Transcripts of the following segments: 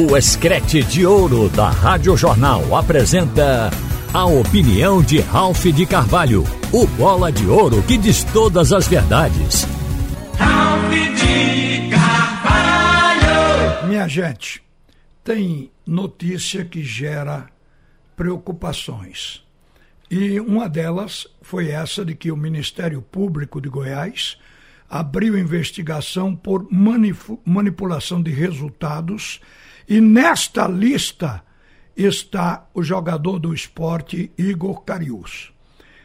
O Escrete de Ouro da Rádio Jornal apresenta a opinião de Ralph de Carvalho, o bola de ouro que diz todas as verdades. Ralph de Carvalho! Minha gente, tem notícia que gera preocupações. E uma delas foi essa de que o Ministério Público de Goiás abriu investigação por manipulação de resultados e nesta lista está o jogador do esporte Igor Carius.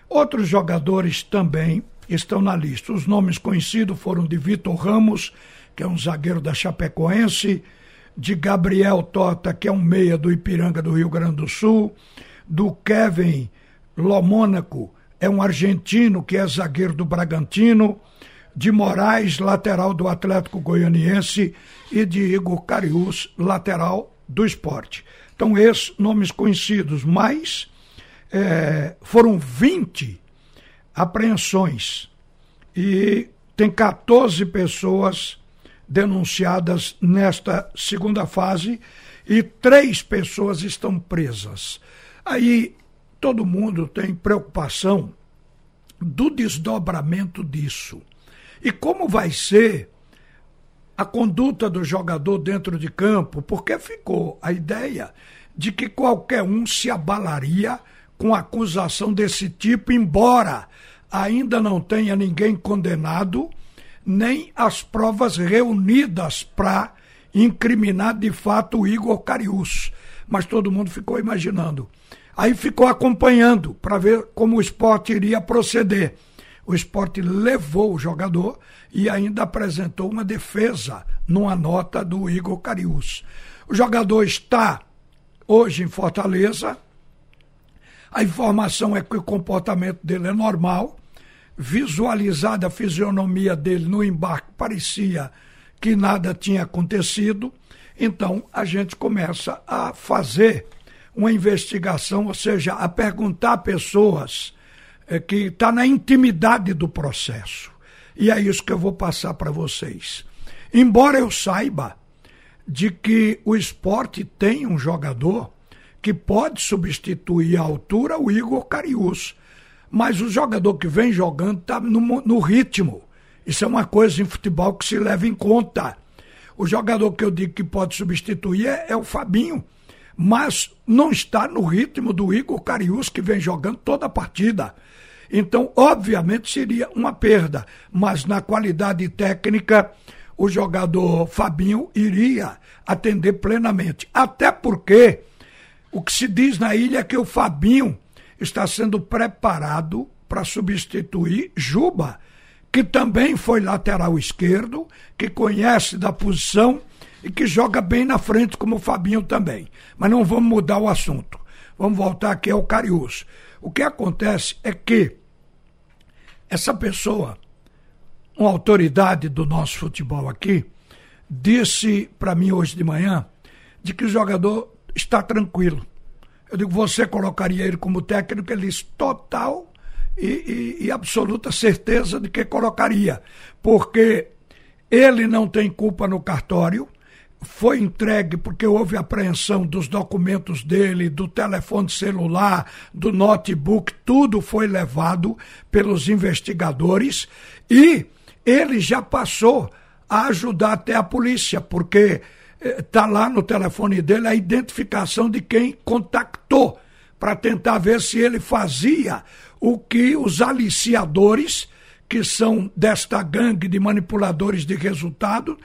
Outros jogadores também estão na lista. Os nomes conhecidos foram de Vitor Ramos, que é um zagueiro da Chapecoense, de Gabriel Tota, que é um meia do Ipiranga do Rio Grande do Sul, do Kevin Lomônaco, é um argentino que é zagueiro do Bragantino, de Moraes, lateral do Atlético Goianiense, e de Igor Carius, lateral do esporte. Então, esses nomes conhecidos, mas é, foram 20 apreensões e tem 14 pessoas denunciadas nesta segunda fase e três pessoas estão presas. Aí todo mundo tem preocupação do desdobramento disso. E como vai ser a conduta do jogador dentro de campo, porque ficou a ideia de que qualquer um se abalaria com acusação desse tipo, embora ainda não tenha ninguém condenado, nem as provas reunidas para incriminar de fato o Igor Carius. Mas todo mundo ficou imaginando. Aí ficou acompanhando para ver como o esporte iria proceder o esporte levou o jogador e ainda apresentou uma defesa numa nota do Igor Carius. O jogador está hoje em Fortaleza. A informação é que o comportamento dele é normal. Visualizada a fisionomia dele no embarque, parecia que nada tinha acontecido. Então a gente começa a fazer uma investigação, ou seja, a perguntar a pessoas é, que está na intimidade do processo. E é isso que eu vou passar para vocês. Embora eu saiba de que o esporte tem um jogador que pode substituir à altura o Igor Carius, mas o jogador que vem jogando está no, no ritmo. Isso é uma coisa em futebol que se leva em conta. O jogador que eu digo que pode substituir é, é o Fabinho, mas não está no ritmo do Igor Carius, que vem jogando toda a partida. Então, obviamente, seria uma perda, mas na qualidade técnica, o jogador Fabinho iria atender plenamente. Até porque o que se diz na ilha é que o Fabinho está sendo preparado para substituir Juba, que também foi lateral esquerdo, que conhece da posição e que joga bem na frente, como o Fabinho também. Mas não vamos mudar o assunto. Vamos voltar aqui ao Cariús. O que acontece é que essa pessoa, uma autoridade do nosso futebol aqui, disse para mim hoje de manhã de que o jogador está tranquilo. Eu digo, você colocaria ele como técnico? Ele disse, total e, e, e absoluta certeza de que colocaria, porque ele não tem culpa no cartório, foi entregue porque houve apreensão dos documentos dele, do telefone celular, do notebook, tudo foi levado pelos investigadores e ele já passou a ajudar até a polícia, porque está eh, lá no telefone dele a identificação de quem contactou para tentar ver se ele fazia o que os aliciadores, que são desta gangue de manipuladores de resultado,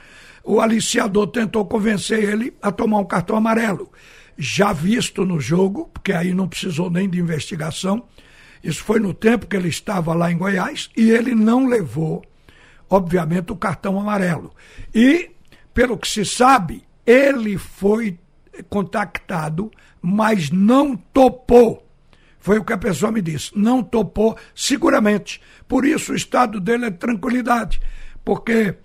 o aliciador tentou convencer ele a tomar um cartão amarelo. Já visto no jogo, porque aí não precisou nem de investigação, isso foi no tempo que ele estava lá em Goiás, e ele não levou, obviamente, o cartão amarelo. E, pelo que se sabe, ele foi contactado, mas não topou. Foi o que a pessoa me disse. Não topou, seguramente. Por isso, o estado dele é de tranquilidade. Porque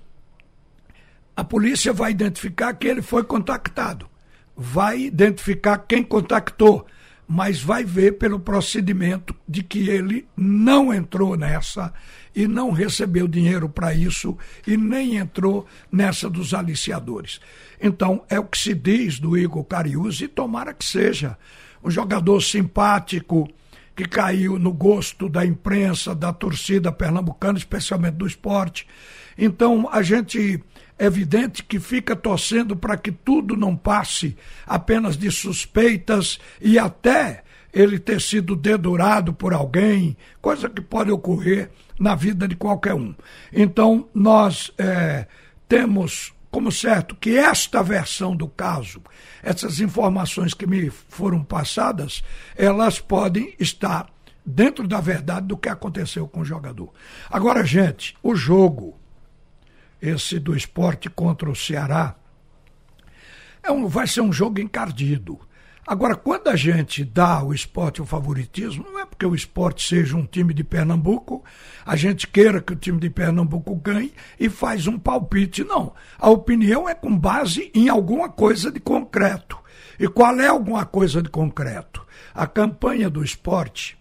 a polícia vai identificar que ele foi contactado, vai identificar quem contactou, mas vai ver pelo procedimento de que ele não entrou nessa e não recebeu dinheiro para isso e nem entrou nessa dos aliciadores. Então, é o que se diz do Igor Cariúzi, e tomara que seja um jogador simpático, que caiu no gosto da imprensa, da torcida pernambucana, especialmente do esporte. Então, a gente é evidente que fica torcendo para que tudo não passe apenas de suspeitas e até ele ter sido dedurado por alguém, coisa que pode ocorrer na vida de qualquer um. Então, nós é, temos como certo que esta versão do caso, essas informações que me foram passadas, elas podem estar dentro da verdade do que aconteceu com o jogador. Agora, gente, o jogo, esse do esporte contra o Ceará, é um, vai ser um jogo encardido. Agora, quando a gente dá ao esporte o favoritismo, não é porque o esporte seja um time de Pernambuco, a gente queira que o time de Pernambuco ganhe e faz um palpite. Não. A opinião é com base em alguma coisa de concreto. E qual é alguma coisa de concreto? A campanha do esporte.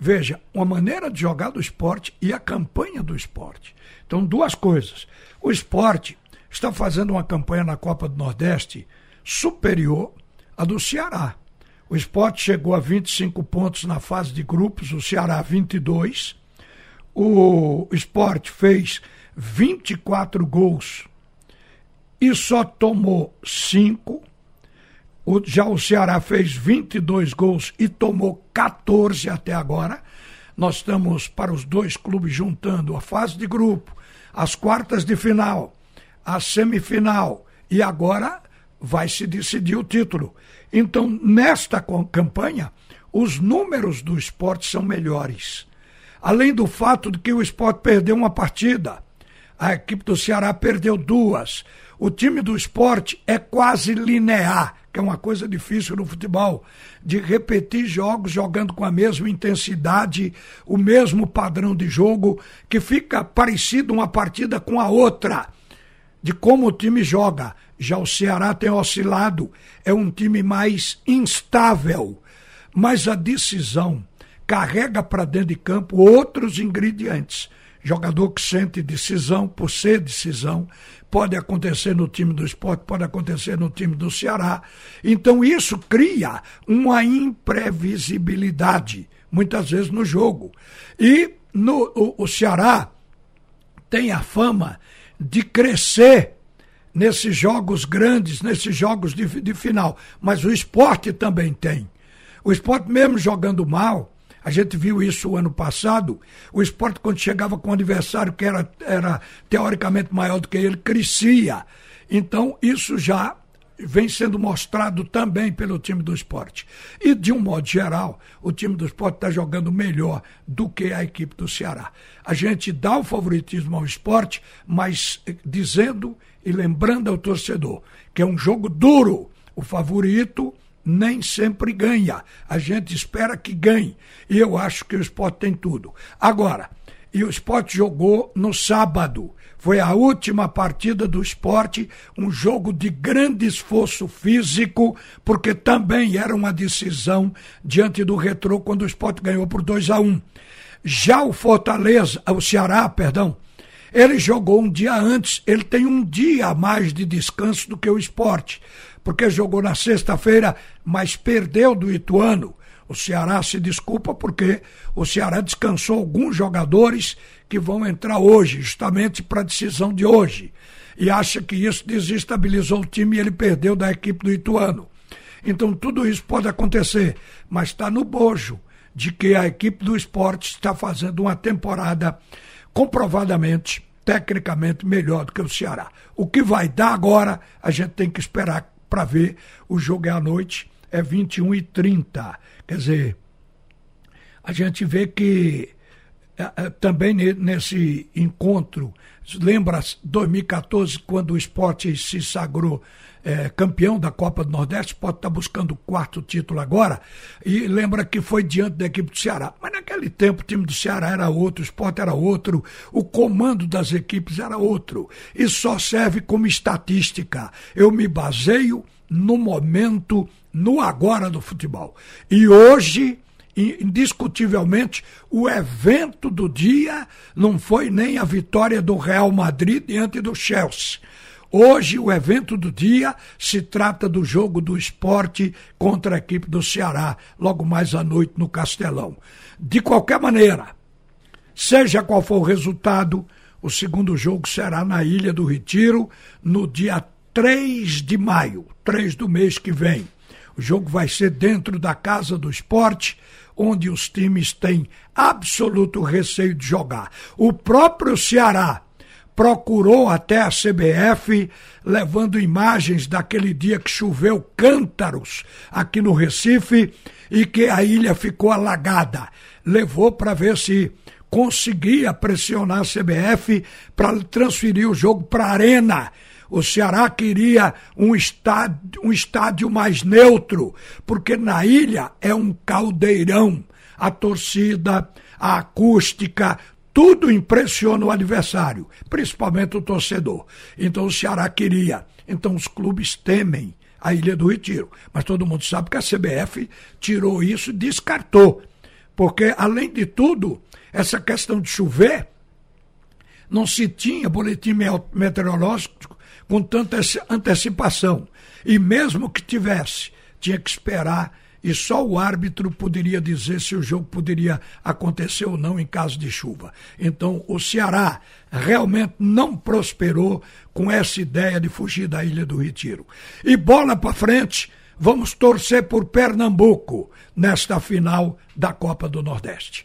Veja, uma maneira de jogar do esporte e a campanha do esporte. Então, duas coisas. O esporte está fazendo uma campanha na Copa do Nordeste superior a do Ceará. O esporte chegou a 25 pontos na fase de grupos, o Ceará 22. O esporte fez 24 gols e só tomou 5. O, já o Ceará fez 22 gols e tomou 14 até agora. Nós estamos para os dois clubes juntando a fase de grupo, as quartas de final, a semifinal e agora vai se decidir o título. Então, nesta campanha, os números do esporte são melhores. Além do fato de que o esporte perdeu uma partida, a equipe do Ceará perdeu duas. O time do esporte é quase linear, que é uma coisa difícil no futebol, de repetir jogos jogando com a mesma intensidade, o mesmo padrão de jogo, que fica parecido uma partida com a outra de como o time joga. Já o Ceará tem oscilado, é um time mais instável, mas a decisão carrega para dentro de campo outros ingredientes. Jogador que sente decisão por ser decisão, pode acontecer no time do esporte, pode acontecer no time do Ceará. Então isso cria uma imprevisibilidade, muitas vezes no jogo. E no, o, o Ceará tem a fama de crescer nesses jogos grandes, nesses jogos de, de final. Mas o esporte também tem. O esporte, mesmo jogando mal, a gente viu isso o ano passado. O esporte, quando chegava com um adversário que era, era teoricamente maior do que ele, crescia. Então, isso já vem sendo mostrado também pelo time do esporte. E, de um modo geral, o time do esporte está jogando melhor do que a equipe do Ceará. A gente dá o favoritismo ao esporte, mas eh, dizendo e lembrando ao torcedor que é um jogo duro. O favorito nem sempre ganha. A gente espera que ganhe. E eu acho que o esporte tem tudo. Agora, e o esporte jogou no sábado. Foi a última partida do esporte, um jogo de grande esforço físico, porque também era uma decisão diante do retrô quando o esporte ganhou por 2 a 1 um. Já o Fortaleza, o Ceará, perdão, ele jogou um dia antes, ele tem um dia a mais de descanso do que o esporte, porque jogou na sexta-feira, mas perdeu do Ituano. O Ceará se desculpa porque o Ceará descansou alguns jogadores que vão entrar hoje, justamente para a decisão de hoje. E acha que isso desestabilizou o time e ele perdeu da equipe do Ituano. Então tudo isso pode acontecer, mas está no bojo de que a equipe do esporte está fazendo uma temporada comprovadamente, tecnicamente melhor do que o Ceará. O que vai dar agora, a gente tem que esperar para ver. O jogo é à noite, é 21 e 30. Quer dizer, a gente vê que é, é, também nesse encontro Lembra 2014, quando o esporte se sagrou é, campeão da Copa do Nordeste, pode estar buscando o quarto título agora, e lembra que foi diante da equipe do Ceará. Mas naquele tempo o time do Ceará era outro, o esporte era outro, o comando das equipes era outro. E só serve como estatística. Eu me baseio no momento, no agora do futebol. E hoje indiscutivelmente, o evento do dia não foi nem a vitória do Real Madrid diante do Chelsea. Hoje, o evento do dia se trata do jogo do esporte contra a equipe do Ceará, logo mais à noite no Castelão. De qualquer maneira, seja qual for o resultado, o segundo jogo será na Ilha do Retiro, no dia 3 de maio, 3 do mês que vem. O jogo vai ser dentro da Casa do Esporte, onde os times têm absoluto receio de jogar. O próprio Ceará procurou até a CBF, levando imagens daquele dia que choveu cântaros aqui no Recife e que a ilha ficou alagada. Levou para ver se conseguia pressionar a CBF para transferir o jogo para a Arena. O Ceará queria um estádio, um estádio mais neutro, porque na ilha é um caldeirão. A torcida, a acústica, tudo impressiona o adversário, principalmente o torcedor. Então o Ceará queria. Então os clubes temem a Ilha do Retiro. Mas todo mundo sabe que a CBF tirou isso e descartou. Porque, além de tudo, essa questão de chover, não se tinha boletim meteorológico com tanta antecipação. E mesmo que tivesse, tinha que esperar e só o árbitro poderia dizer se o jogo poderia acontecer ou não em caso de chuva. Então, o Ceará realmente não prosperou com essa ideia de fugir da Ilha do Retiro. E bola para frente, vamos torcer por Pernambuco nesta final da Copa do Nordeste.